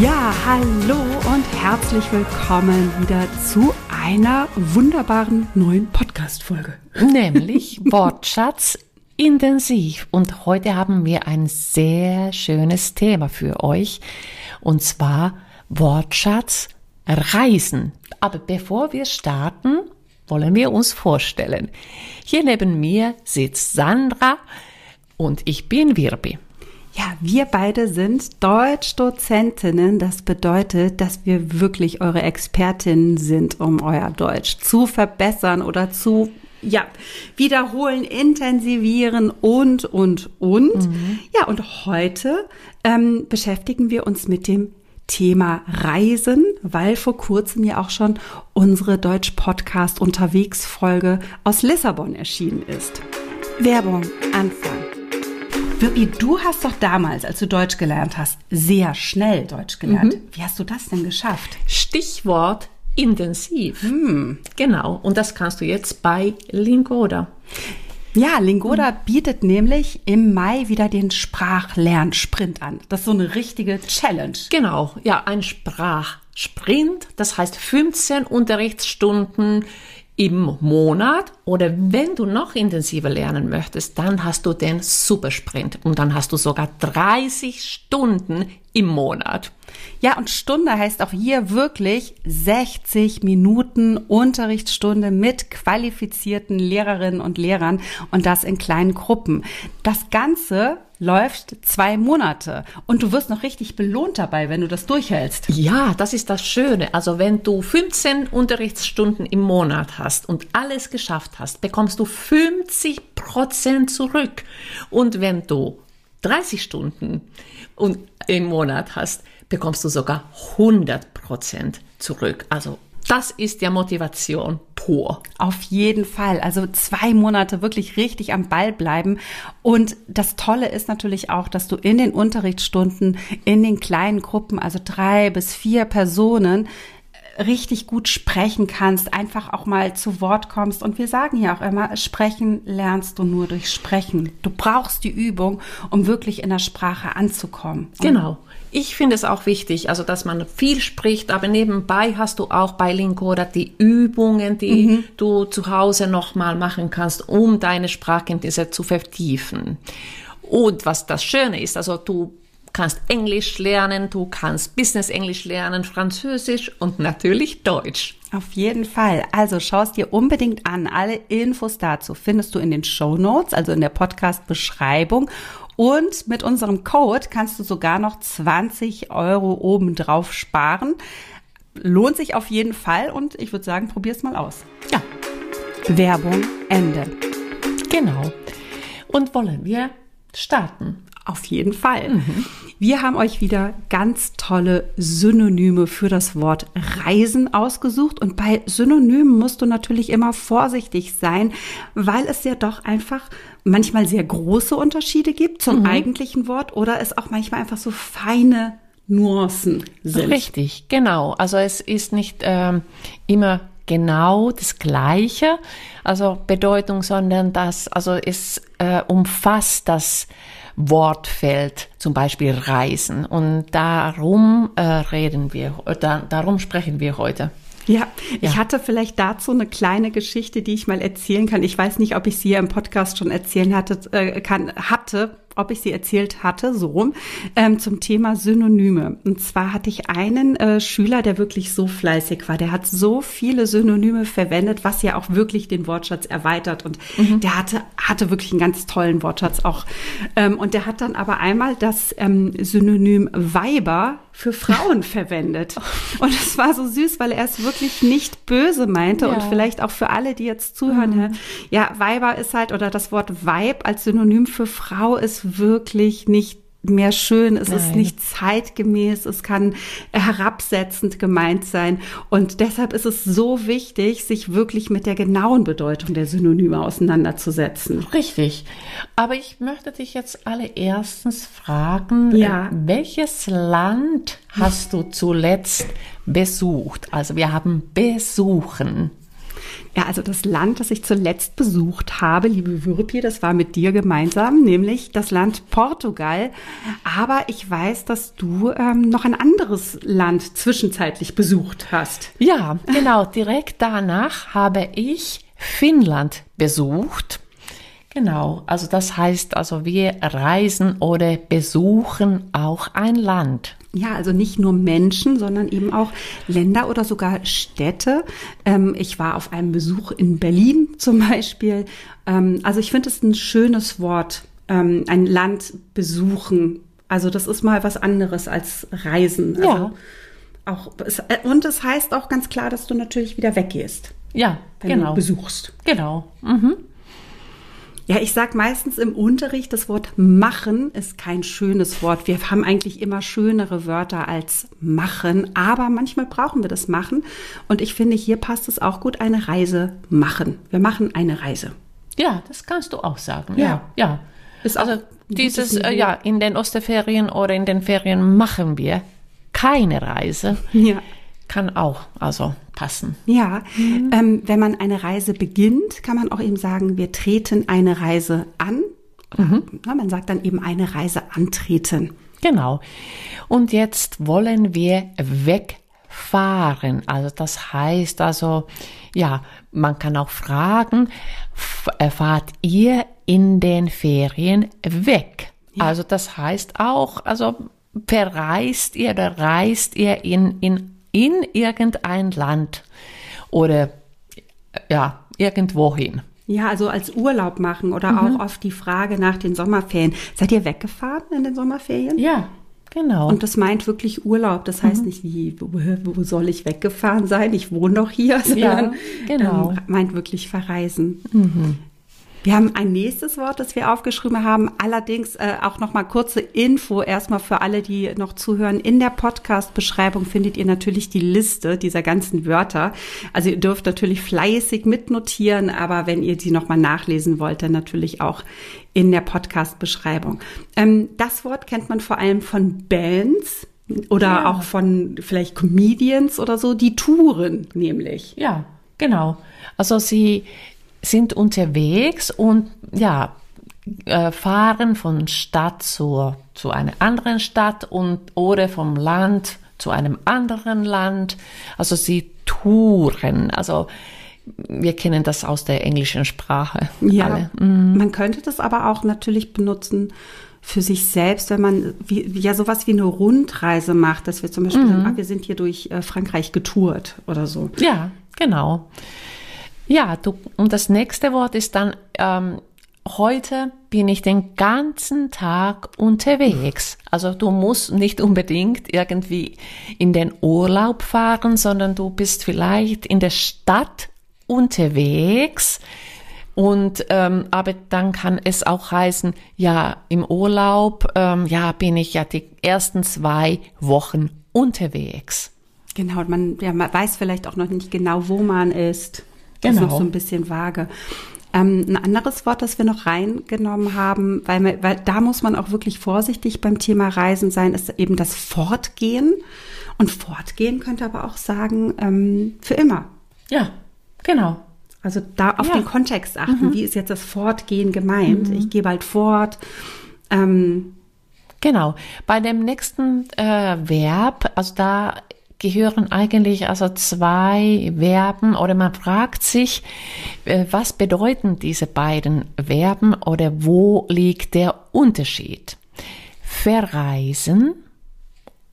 Ja, hallo und herzlich willkommen wieder zu einer wunderbaren neuen Podcast-Folge. Nämlich Wortschatz intensiv. Und heute haben wir ein sehr schönes Thema für euch. Und zwar Wortschatz Reisen. Aber bevor wir starten, wollen wir uns vorstellen. Hier neben mir sitzt Sandra und ich bin Wirbi. Ja, wir beide sind Deutschdozentinnen. Das bedeutet, dass wir wirklich eure Expertinnen sind, um euer Deutsch zu verbessern oder zu ja, wiederholen, intensivieren und, und, und. Mhm. Ja, und heute ähm, beschäftigen wir uns mit dem Thema Reisen, weil vor kurzem ja auch schon unsere Deutsch-Podcast unterwegs Folge aus Lissabon erschienen ist. Werbung, Anfang. Wirbi, du hast doch damals, als du Deutsch gelernt hast, sehr schnell Deutsch gelernt. Mhm. Wie hast du das denn geschafft? Stichwort intensiv. Hm. Genau. Und das kannst du jetzt bei Lingoda. Ja, Lingoda bietet nämlich im Mai wieder den Sprachlernsprint an. Das ist so eine richtige Challenge. Genau, ja, ein Sprachsprint. Das heißt 15 Unterrichtsstunden im Monat oder wenn du noch intensiver lernen möchtest, dann hast du den Supersprint und dann hast du sogar 30 Stunden im Monat. Ja, und Stunde heißt auch hier wirklich 60 Minuten Unterrichtsstunde mit qualifizierten Lehrerinnen und Lehrern und das in kleinen Gruppen. Das Ganze läuft zwei Monate und du wirst noch richtig belohnt dabei, wenn du das durchhältst. Ja, das ist das Schöne. Also wenn du 15 Unterrichtsstunden im Monat hast und alles geschafft hast, bekommst du 50 Prozent zurück. Und wenn du 30 Stunden im Monat hast, bekommst du sogar 100 Prozent zurück. Also das ist ja Motivation pur. Auf jeden Fall. Also zwei Monate wirklich richtig am Ball bleiben. Und das Tolle ist natürlich auch, dass du in den Unterrichtsstunden, in den kleinen Gruppen, also drei bis vier Personen, richtig gut sprechen kannst, einfach auch mal zu Wort kommst. Und wir sagen ja auch immer, sprechen lernst du nur durch Sprechen. Du brauchst die Übung, um wirklich in der Sprache anzukommen. Genau. Ich finde es auch wichtig, also dass man viel spricht, aber nebenbei hast du auch bei Linkoda die Übungen, die mhm. du zu Hause nochmal machen kannst, um deine Sprachkenntnisse zu vertiefen. Und was das Schöne ist, also du kannst Englisch lernen, du kannst Business Englisch lernen, Französisch und natürlich Deutsch. Auf jeden Fall. Also schau es dir unbedingt an. Alle Infos dazu findest du in den Show Notes, also in der Podcast-Beschreibung. Und mit unserem Code kannst du sogar noch 20 Euro obendrauf sparen. Lohnt sich auf jeden Fall und ich würde sagen, probier's mal aus. Ja. Werbung Ende. Genau. Und wollen wir starten? Auf jeden Fall. Mhm. Wir haben euch wieder ganz tolle Synonyme für das Wort Reisen ausgesucht. Und bei Synonymen musst du natürlich immer vorsichtig sein, weil es ja doch einfach manchmal sehr große Unterschiede gibt zum mhm. eigentlichen Wort oder es auch manchmal einfach so feine Nuancen sind. Richtig, genau. Also es ist nicht ähm, immer genau das Gleiche, also Bedeutung, sondern das, also es äh, umfasst das Wortfeld, zum Beispiel Reisen. Und darum äh, reden wir, äh, da, darum sprechen wir heute. Ja, ich hatte vielleicht dazu eine kleine Geschichte, die ich mal erzählen kann. Ich weiß nicht, ob ich sie hier im Podcast schon erzählen hatte, äh, kann, hatte, ob ich sie erzählt hatte, so rum, ähm, zum Thema Synonyme. Und zwar hatte ich einen äh, Schüler, der wirklich so fleißig war. Der hat so viele Synonyme verwendet, was ja auch wirklich den Wortschatz erweitert. Und mhm. der hatte, hatte wirklich einen ganz tollen Wortschatz auch. Ähm, und der hat dann aber einmal das ähm, Synonym Weiber für Frauen verwendet. Und es war so süß, weil er es wirklich nicht böse meinte ja. und vielleicht auch für alle, die jetzt zuhören, mhm. ja, Weiber ist halt oder das Wort Weib als Synonym für Frau ist wirklich nicht mehr schön, es Nein. ist nicht zeitgemäß, es kann herabsetzend gemeint sein. Und deshalb ist es so wichtig, sich wirklich mit der genauen Bedeutung der Synonyme auseinanderzusetzen. Richtig. Aber ich möchte dich jetzt alle erstens fragen, ja. Äh, welches Land hast du zuletzt besucht? Also wir haben besuchen. Ja, also das Land, das ich zuletzt besucht habe, liebe Würpi, das war mit dir gemeinsam, nämlich das Land Portugal. Aber ich weiß, dass du ähm, noch ein anderes Land zwischenzeitlich besucht hast. Ja, genau. Direkt danach habe ich Finnland besucht. Genau, also das heißt, also wir reisen oder besuchen auch ein Land. Ja, also nicht nur Menschen, sondern eben auch Länder oder sogar Städte. Ähm, ich war auf einem Besuch in Berlin zum Beispiel. Ähm, also ich finde es ein schönes Wort, ähm, ein Land besuchen. Also das ist mal was anderes als Reisen. Also Ja. Auch, äh, und es heißt auch ganz klar, dass du natürlich wieder weggehst, Ja, wenn genau. du besuchst. Genau. Mhm. Ja, ich sag meistens im Unterricht, das Wort machen ist kein schönes Wort. Wir haben eigentlich immer schönere Wörter als machen, aber manchmal brauchen wir das machen. Und ich finde, hier passt es auch gut, eine Reise machen. Wir machen eine Reise. Ja, das kannst du auch sagen. Ja. Ja. Ist also dieses, äh, ja, in den Osterferien oder in den Ferien machen wir keine Reise. Ja. Kann auch also passen. Ja, ähm, wenn man eine Reise beginnt, kann man auch eben sagen, wir treten eine Reise an. Na, man sagt dann eben eine Reise antreten. Genau. Und jetzt wollen wir wegfahren. Also das heißt also, ja, man kann auch fragen, äh, fahrt ihr in den Ferien weg? Also das heißt auch, also verreist ihr oder reist ihr in, in, in irgendein Land oder ja, irgendwohin. Ja, also als Urlaub machen oder auch oft die Frage nach den Sommerferien. Seid ihr weggefahren in den Sommerferien? Ja, genau. Und das meint wirklich Urlaub. Das heißt nicht, wie, wo, wo soll ich weggefahren sein? Ich wohne doch hier, sondern genau. ähm, meint wirklich verreisen. Wir haben ein nächstes Wort, das wir aufgeschrieben haben. Allerdings äh, auch noch mal kurze Info erstmal für alle, die noch zuhören. In der Podcast-Beschreibung findet ihr natürlich die Liste dieser ganzen Wörter. Also ihr dürft natürlich fleißig mitnotieren, aber wenn ihr die noch mal nachlesen wollt, dann natürlich auch in der Podcast-Beschreibung. Ähm, das Wort kennt man vor allem von Bands oder Ja. auch von vielleicht Comedians oder so, die touren nämlich. Ja, genau. Also sie sind unterwegs und ja, äh, fahren von Stadt zu, zu einer anderen Stadt und oder vom Land zu einem anderen Land. Also sie touren. Also wir kennen das aus der englischen Sprache. Ja, Alle. man könnte das aber auch natürlich benutzen für sich selbst, wenn man wie, ja sowas wie eine Rundreise macht, dass wir zum Beispiel sagen, ah, wir sind hier durch äh, Frankreich getourt oder so. Ja, genau. Ja, du, und das nächste Wort ist dann, ähm, heute bin ich den ganzen Tag unterwegs. Also du musst nicht unbedingt irgendwie in den Urlaub fahren, sondern du bist vielleicht in der Stadt unterwegs. Und ähm, aber dann kann es auch heißen, ja, im Urlaub, ähm, ja, bin ich ja die ersten zwei Wochen unterwegs. Genau, man, ja, man weiß vielleicht auch noch nicht genau, wo man ist. Das ist Genau. noch so ein bisschen vage. Ähm, ein anderes Wort, das wir noch reingenommen haben, weil, man, weil da muss man auch wirklich vorsichtig beim Thema Reisen sein, ist eben das Fortgehen. Und Fortgehen könnte aber auch sagen, ähm, für immer. Ja, genau. Also da auf Ja. Mhm. den Kontext achten. Wie ist jetzt das Fortgehen gemeint? Ich gehe bald fort. Ähm, Genau. Bei dem nächsten äh, Verb, also da gehören eigentlich also zwei Verben oder man fragt sich, äh, was bedeuten diese beiden Verben oder wo liegt der Unterschied? Verreisen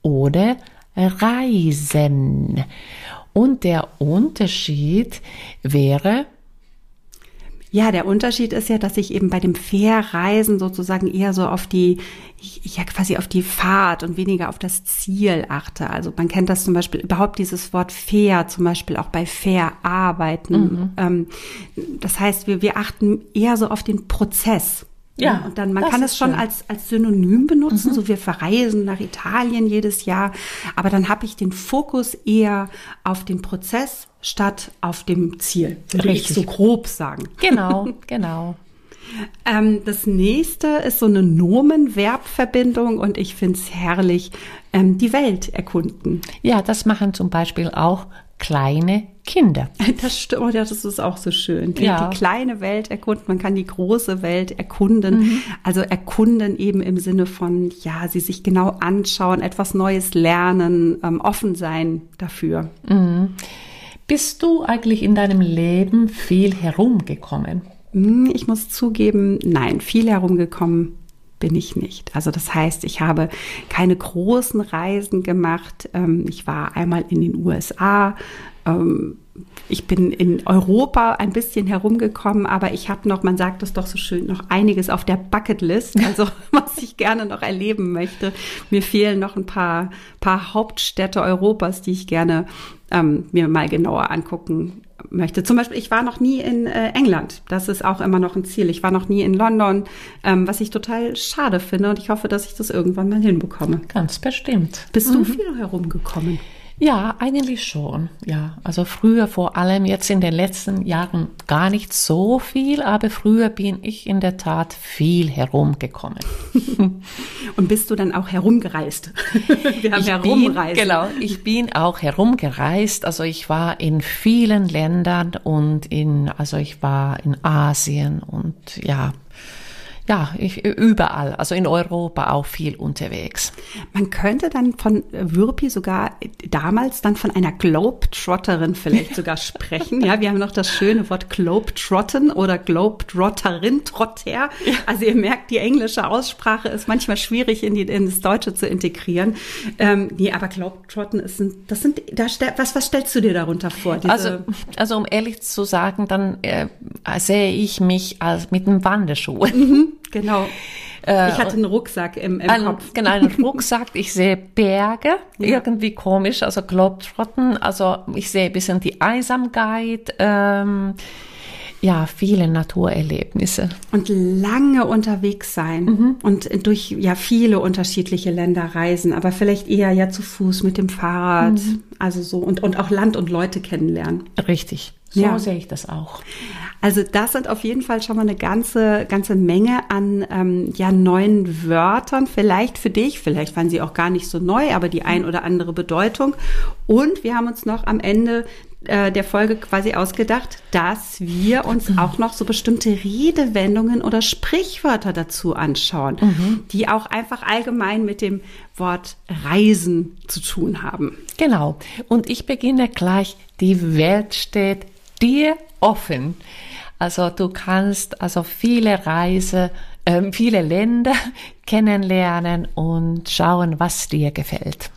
oder reisen. Und der Unterschied wäre, ja, der Unterschied ist ja, dass ich eben bei dem Verreisen sozusagen eher so auf die, ja quasi auf die Fahrt und weniger auf das Ziel achte. Also man kennt das zum Beispiel überhaupt dieses Wort fair, zum Beispiel auch bei verarbeiten. Ähm, das heißt, wir, wir achten eher so auf den Prozess. Ja, und dann man kann es schon schön. als als Synonym benutzen, so wir verreisen nach Italien jedes Jahr, aber dann habe ich den Fokus eher auf den Prozess statt auf dem Ziel. Würde ich Richtig. so grob sagen. genau, genau. Ähm, das nächste ist so eine Nomen-Verb-Verbindung und ich finde es herrlich, ähm, die Welt erkunden. Ja, das machen zum Beispiel auch kleine Kinder. Das stimmt, oh, das ist auch so schön. Die, ja. die kleine Welt erkunden, man kann die große Welt erkunden. Mhm. Also erkunden eben im Sinne von, ja, sie sich genau anschauen, etwas Neues lernen, ähm, offen sein dafür. Mhm. Bist du eigentlich in deinem Leben viel herumgekommen? Hm, ich muss zugeben, nein, viel herumgekommen bin ich nicht. Also das heißt, ich habe keine großen Reisen gemacht. Ähm, ich war einmal in den USA. Ich bin in Europa ein bisschen herumgekommen, aber ich habe noch, man sagt es doch so schön, noch einiges auf der Bucketlist, also was ich gerne noch erleben möchte. Mir fehlen noch ein paar, paar Hauptstädte Europas, die ich gerne ähm, mir mal genauer angucken möchte. Zum Beispiel, ich war noch nie in äh, England. Das ist auch immer noch ein Ziel. Ich war noch nie in London, ähm, was ich total schade finde. Und ich hoffe, dass ich das irgendwann mal hinbekomme. Ganz bestimmt. Bist mhm. du viel herumgekommen? Ja, eigentlich schon. Ja, also früher vor allem, jetzt in den letzten Jahren gar nicht so viel, aber früher bin ich in der Tat viel herumgekommen. Und bist du dann auch herumgereist? Wir haben ich herumreisen. Bin, genau, ich bin auch herumgereist. Also ich war in vielen Ländern und in, also ich war in Asien und ja, ja, ich, überall, also in Europa auch viel unterwegs. Man könnte dann von Würpi sogar damals dann von einer Globetrotterin vielleicht sogar sprechen. Ja, wir haben noch das schöne Wort Globetrotten oder Globetrotterin, Trotter. Also ihr merkt, die englische Aussprache ist manchmal schwierig in, die, in das Deutsche zu integrieren. Ähm, nee, aber Globetrotten ist, ein, das sind, da, was, was stellst du dir darunter vor? also, also um ehrlich zu sagen, dann äh, sehe ich mich als mit einem Wanderschuh. Mhm. Genau. Äh, ich hatte einen Rucksack im, im ein, Kopf. Genau, einen Rucksack. Ich sehe Berge, ja. irgendwie komisch, also Globetrotten. Also ich sehe ein bisschen die Einsamkeit. Ähm, ja, viele Naturerlebnisse. Und lange unterwegs sein mhm. und durch ja viele unterschiedliche Länder reisen, aber vielleicht eher ja zu Fuß mit dem Fahrrad, mhm. also so und, und auch Land und Leute kennenlernen. Richtig. So ja. sehe ich das auch. Also das sind auf jeden Fall schon mal eine ganze, ganze Menge an ähm, ja, neuen Wörtern. Vielleicht für dich, vielleicht waren sie auch gar nicht so neu, aber die ein oder andere Bedeutung. Und wir haben uns noch am Ende äh, der Folge quasi ausgedacht, dass wir uns mhm. auch noch so bestimmte Redewendungen oder Sprichwörter dazu anschauen, mhm. die auch einfach allgemein mit dem Wort Reisen zu tun haben. Genau. Und ich beginne gleich. Die Welt steht dir offen. Also du kannst also viele Reise, äh, viele Länder kennenlernen und schauen, was dir gefällt.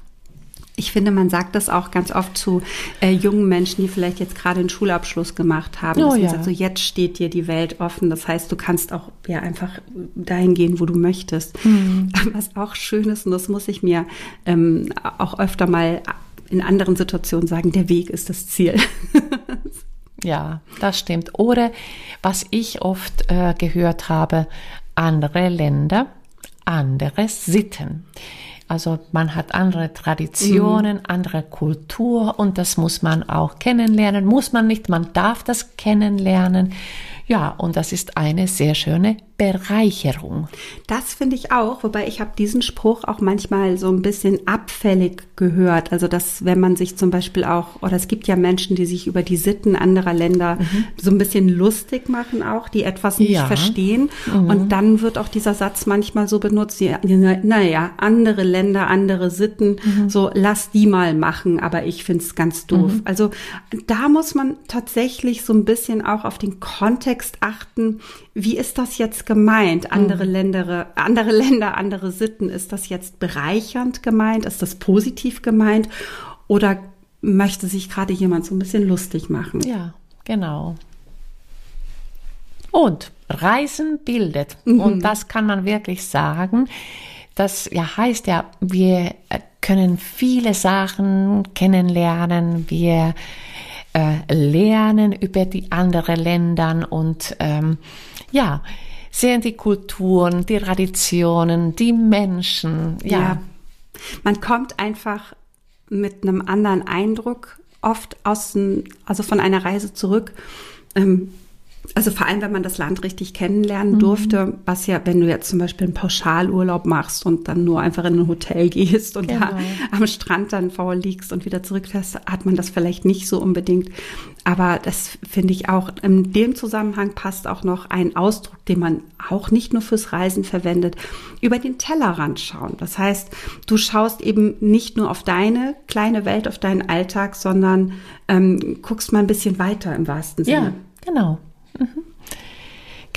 Ich finde, man sagt das auch ganz oft zu äh, jungen Menschen, die vielleicht jetzt gerade einen Schulabschluss gemacht haben. Oh, ja. sagt, so jetzt steht dir die Welt offen. Das heißt, du kannst auch ja einfach dahin gehen, wo du möchtest. Mhm. Was auch schön ist, und das muss ich mir ähm, auch öfter mal in anderen Situationen sagen, der Weg ist das Ziel. Ja, das stimmt. Oder was ich oft äh, gehört habe, andere Länder, andere Sitten. Also man hat andere Traditionen, mhm. andere Kultur und das muss man auch kennenlernen. Muss man nicht, man darf das kennenlernen. Ja, und das ist eine sehr schöne Bereicherung. Das finde ich auch, wobei ich habe diesen Spruch auch manchmal so ein bisschen abfällig gehört. Also dass wenn man sich zum Beispiel auch, oder es gibt ja Menschen, die sich über die Sitten anderer Länder mhm. so ein bisschen lustig machen auch, die etwas nicht ja. verstehen. Mhm. Und dann wird auch dieser Satz manchmal so benutzt, ja, naja, andere Länder, andere Sitten, mhm. so lass die mal machen, aber ich finde es ganz doof. Mhm. Also da muss man tatsächlich so ein bisschen auch auf den Kontext achten, wie ist das jetzt gemeint? Andere mhm. Länder, andere Länder, andere Sitten, ist das jetzt bereichernd gemeint? Ist das positiv gemeint? Oder möchte sich gerade jemand so ein bisschen lustig machen? Ja, genau. Und Reisen bildet. Mhm. Und das kann man wirklich sagen. Das ja heißt ja, wir können viele Sachen kennenlernen. Wir äh, lernen über die anderen Länder und ähm, ja, sehen die Kulturen, die Traditionen, die Menschen. Ja. ja. Man kommt einfach mit einem anderen Eindruck oft aus, also von einer Reise zurück. Ähm, Also vor allem, wenn man das Land richtig kennenlernen mhm. durfte, was ja, wenn du jetzt zum Beispiel einen Pauschalurlaub machst und dann nur einfach in ein Hotel gehst und genau. da am Strand dann faul liegst und wieder zurückfährst, hat man das vielleicht nicht so unbedingt. Aber das finde ich auch, in dem Zusammenhang passt auch noch ein Ausdruck, den man auch nicht nur fürs Reisen verwendet, über den Tellerrand schauen. Das heißt, du schaust eben nicht nur auf deine kleine Welt, auf deinen Alltag, sondern ähm, guckst mal ein bisschen weiter im wahrsten Sinne. Ja, genau. Mhm.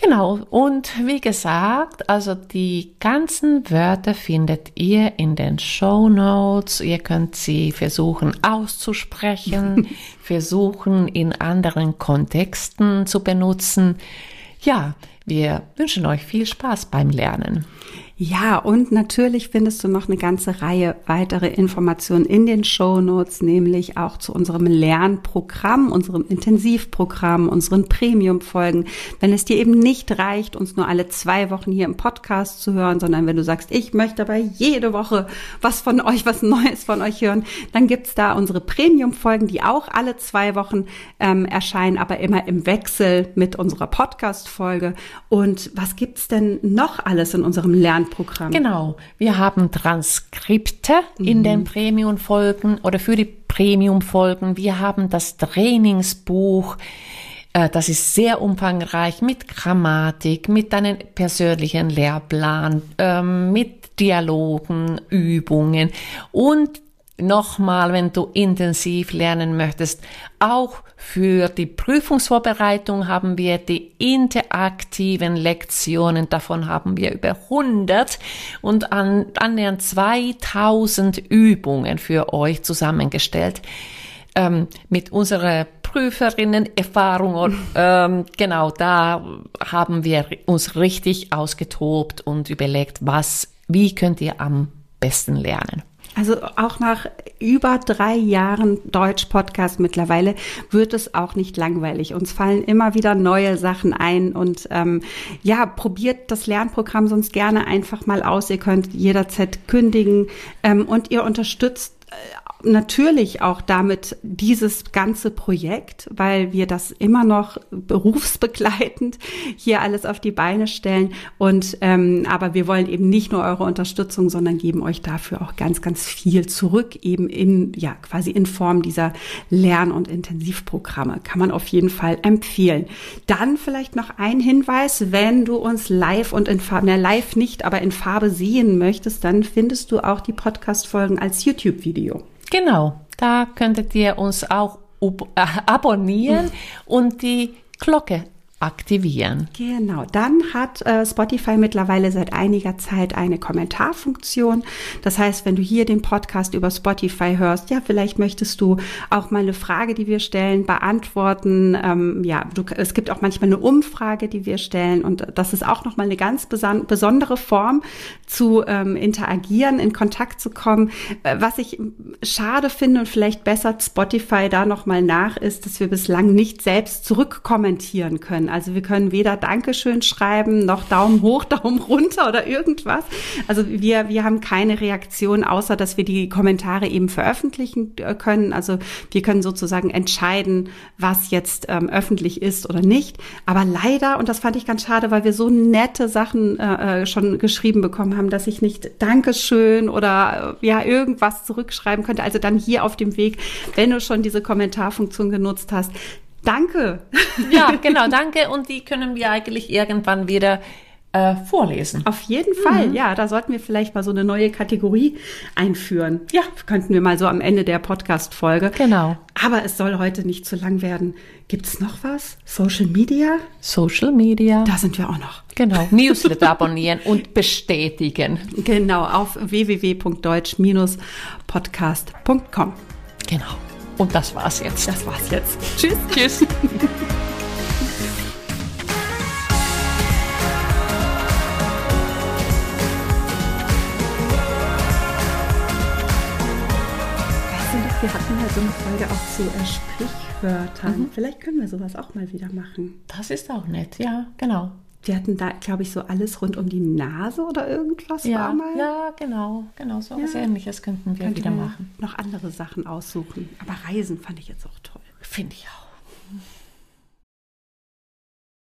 Genau, und wie gesagt, also die ganzen Wörter findet ihr in den Show Notes. Ihr könnt sie versuchen auszusprechen, versuchen in anderen Kontexten zu benutzen. Ja, wir wünschen euch viel Spaß beim Lernen. Ja, und natürlich findest du noch eine ganze Reihe weitere Informationen in den Show Notes, nämlich auch zu unserem Lernprogramm, unserem Intensivprogramm, unseren Premium-Folgen. Wenn es dir eben nicht reicht, uns nur alle zwei Wochen hier im Podcast zu hören, sondern wenn du sagst, ich möchte aber jede Woche was von euch, was Neues von euch hören, dann gibt's da unsere Premium-Folgen, die auch alle zwei Wochen ähm, erscheinen, aber immer im Wechsel mit unserer Podcast-Folge. Und was gibt's denn noch alles in unserem Lernprogramm? Programm. Genau. Wir haben Transkripte mhm. in den Premium-Folgen oder für die Premium-Folgen. Wir haben das Trainingsbuch. Äh, das ist sehr umfangreich mit Grammatik, mit deinem persönlichen Lehrplan, ähm, mit Dialogen, Übungen und nochmal, wenn du intensiv lernen möchtest. Auch für die Prüfungsvorbereitung haben wir die interaktiven Lektionen. Davon haben wir über 100 und an, annähernd 2000 Übungen für euch zusammengestellt. Ähm, mit unserer Prüferinnen-Erfahrung, ähm, genau, da haben wir uns richtig ausgetobt und überlegt, was, wie könnt ihr am besten lernen. Also auch nach über drei Jahren Deutsch-Podcast mittlerweile wird es auch nicht langweilig. Uns fallen immer wieder neue Sachen ein und ähm, ja, probiert das Lernprogramm sonst gerne einfach mal aus. Ihr könnt jederzeit kündigen ähm, und ihr unterstützt äh, natürlich auch damit dieses ganze Projekt, weil wir das immer noch berufsbegleitend hier alles auf die Beine stellen. Und ähm, aber wir wollen eben nicht nur eure Unterstützung, sondern geben euch dafür auch ganz, ganz viel zurück, eben in ja quasi in Form dieser Lern- und Intensivprogramme. Kann man auf jeden Fall empfehlen. Dann vielleicht noch ein Hinweis, wenn du uns live und in Farbe, ne, live nicht, aber in Farbe sehen möchtest, dann findest du auch die Podcast-Folgen als YouTube-Video. Genau, da könntet ihr uns auch abonnieren und die Glocke aktivieren. Genau, dann hat äh, Spotify mittlerweile seit einiger Zeit eine Kommentarfunktion. Das heißt, wenn du hier den Podcast über Spotify hörst, ja, vielleicht möchtest du auch mal eine Frage, die wir stellen, beantworten. Ähm, ja, du, es gibt auch manchmal eine Umfrage, die wir stellen und das ist auch nochmal eine ganz besondere Form zu ähm, interagieren, in Kontakt zu kommen. Äh, was ich schade finde und vielleicht besser Spotify da nochmal nach ist, dass wir bislang nicht selbst zurückkommentieren können. Also wir können weder Dankeschön schreiben, noch Daumen hoch, Daumen runter oder irgendwas. Also wir, wir haben keine Reaktion, außer dass wir die Kommentare eben veröffentlichen äh, können. Also wir können sozusagen entscheiden, was jetzt ähm, öffentlich ist oder nicht. Aber leider, und das fand ich ganz schade, weil wir so nette Sachen äh, äh schon geschrieben bekommen haben, dass ich nicht Dankeschön oder äh, ja irgendwas zurückschreiben könnte. Also dann hier auf dem Weg, wenn du schon diese Kommentarfunktion genutzt hast, Danke. Ja, genau, danke. Und die können wir eigentlich irgendwann wieder äh, vorlesen. Auf jeden Fall, mhm. ja. Da sollten wir vielleicht mal so eine neue Kategorie einführen. Ja, könnten wir mal so am Ende der Podcast-Folge. Genau. Aber es soll heute nicht zu lang werden. Gibt es noch was? Social Media? Social Media. Da sind wir auch noch. Genau. Newsletter abonnieren und bestätigen. Genau, auf www.deutsch-podcast.com. Genau. Und das war's jetzt. Das war's jetzt. Tschüss. Tschüss. wir hatten ja so eine Folge auch zu äh, Sprichwörtern. Mhm. Vielleicht können wir sowas auch mal wieder machen. Das ist auch nett, ja, genau. Wir hatten da, glaube ich, so alles rund um die Nase oder irgendwas ja, war mal. Ja, genau, genau, so ja. was ähnliches könnten wir Könnte wieder machen. Noch andere Sachen aussuchen. Aber Reisen fand ich jetzt auch toll. Finde ich auch.